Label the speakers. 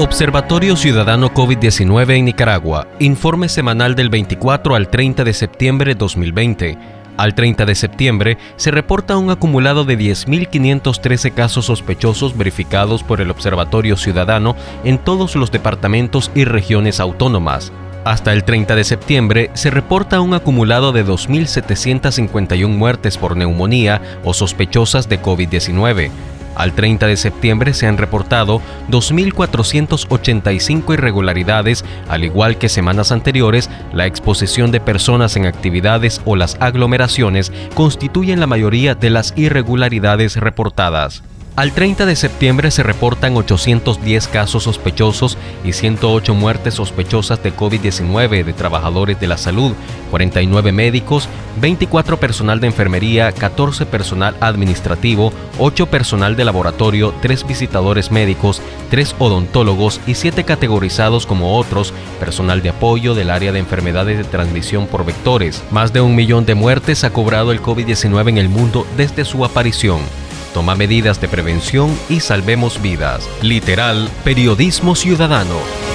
Speaker 1: Observatorio Ciudadano COVID-19 en Nicaragua. Informe semanal del 24 al 30 de septiembre de 2020. Al 30 de septiembre se reporta un acumulado de 10.513 casos sospechosos verificados por el Observatorio Ciudadano en todos los departamentos y regiones autónomas. Hasta el 30 de septiembre se reporta un acumulado de 2.751 muertes por neumonía o sospechosas de COVID-19. Al 30 de septiembre se han reportado 2.485 irregularidades, al igual que semanas anteriores, la exposición de personas en actividades o las aglomeraciones constituyen la mayoría de las irregularidades reportadas. Al 30 de septiembre se reportan 810 casos sospechosos y 108 muertes sospechosas de COVID-19 de trabajadores de la salud, 49 médicos, 24 personal de enfermería, 14 personal administrativo, 8 personal de laboratorio, 3 visitadores médicos, 3 odontólogos y 7 categorizados como otros, personal de apoyo del área de enfermedades de transmisión por vectores. Más de un millón de muertes ha cobrado el COVID-19 en el mundo desde su aparición. Toma medidas de prevención y salvemos vidas. Literal, periodismo ciudadano.